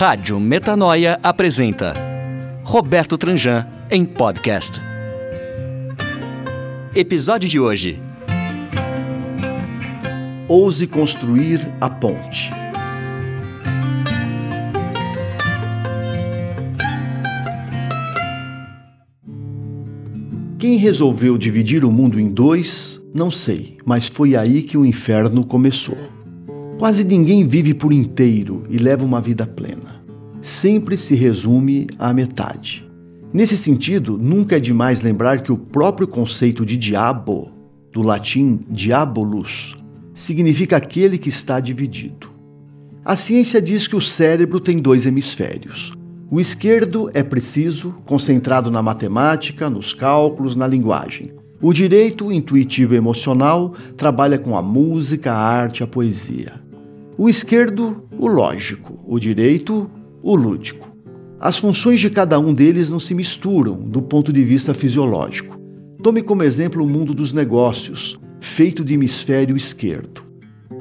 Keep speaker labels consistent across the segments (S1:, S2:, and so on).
S1: Rádio Metanoia apresenta Roberto Tranjan em podcast. Episódio de hoje.
S2: Ouse construir a ponte. Quem resolveu dividir o mundo em dois, não sei, mas foi aí que o inferno começou. Quase ninguém vive por inteiro e leva uma vida plena. Sempre se resume à metade. Nesse sentido, nunca é demais lembrar que o próprio conceito de diabo, do latim diabolus, significa aquele que está dividido. A ciência diz que o cérebro tem dois hemisférios. O esquerdo é preciso, concentrado na matemática, nos cálculos, na linguagem. O direito, intuitivo e emocional, trabalha com a música, a arte, a poesia. O esquerdo, o lógico, o direito, o lúdico. As funções de cada um deles não se misturam do ponto de vista fisiológico. Tome como exemplo o mundo dos negócios, feito de hemisfério esquerdo.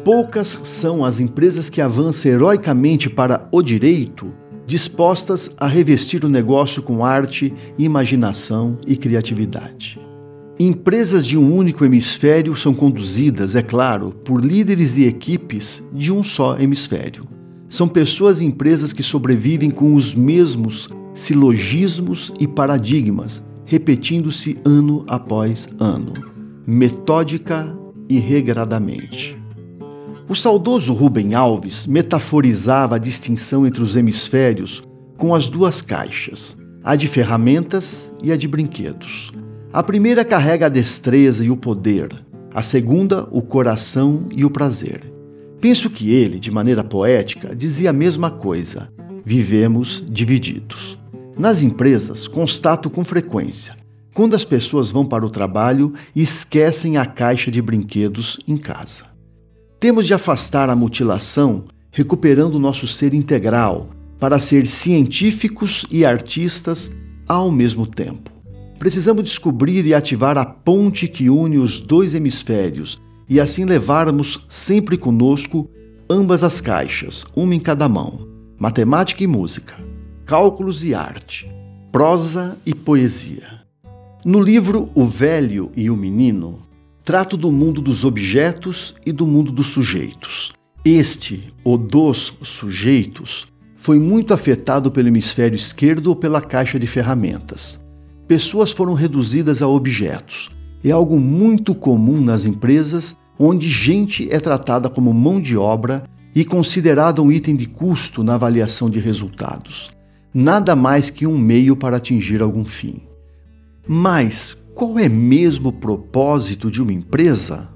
S2: Poucas são as empresas que avançam heroicamente para o direito, dispostas a revestir o negócio com arte, imaginação e criatividade. Empresas de um único hemisfério são conduzidas, é claro, por líderes e equipes de um só hemisfério. São pessoas e empresas que sobrevivem com os mesmos silogismos e paradigmas, repetindo-se ano após ano, metódica e regradamente. O saudoso Rubem Alves metaforizava a distinção entre os hemisférios com as duas caixas, a de ferramentas e a de brinquedos. A primeira carrega a destreza e o poder, a segunda, o coração e o prazer. Penso que ele, de maneira poética, dizia a mesma coisa: vivemos divididos. Nas empresas, constato com frequência, quando as pessoas vão para o trabalho e esquecem a caixa de brinquedos em casa. Temos de afastar a mutilação, recuperando o nosso ser integral, para ser científicos e artistas ao mesmo tempo. Precisamos descobrir e ativar a ponte que une os dois hemisférios e assim levarmos sempre conosco ambas as caixas, uma em cada mão: matemática e música, cálculos e arte, prosa e poesia. No livro O Velho e o Menino, trato do mundo dos objetos e do mundo dos sujeitos. Este, o dos sujeitos, foi muito afetado pelo hemisfério esquerdo ou pela caixa de ferramentas pessoas foram reduzidas a objetos. É algo muito comum nas empresas onde gente é tratada como mão de obra e considerada um item de custo na avaliação de resultados. Nada mais que um meio para atingir algum fim. Mas qual é mesmo o propósito de uma empresa?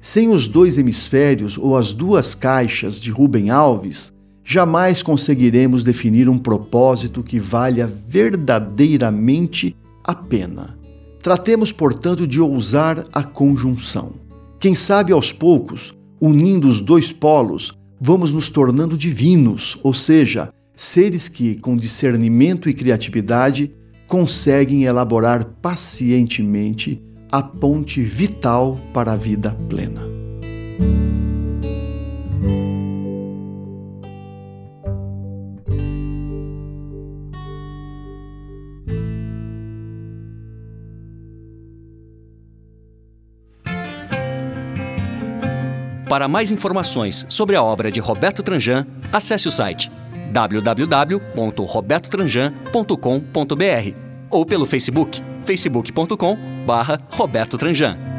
S2: Sem os dois hemisférios ou as duas caixas de Rubem Alves, jamais conseguiremos definir um propósito que valha verdadeiramente a pena. Tratemos, portanto, de ousar a conjunção. Quem sabe aos poucos, unindo os dois polos, vamos nos tornando divinos, ou seja, seres que, com discernimento e criatividade, conseguem elaborar pacientemente a ponte vital para a vida plena.
S1: Para mais informações sobre a obra de Roberto Tranjan, acesse o site www.robertotranjan.com.br ou pelo Facebook, facebook.com/robertotranjan.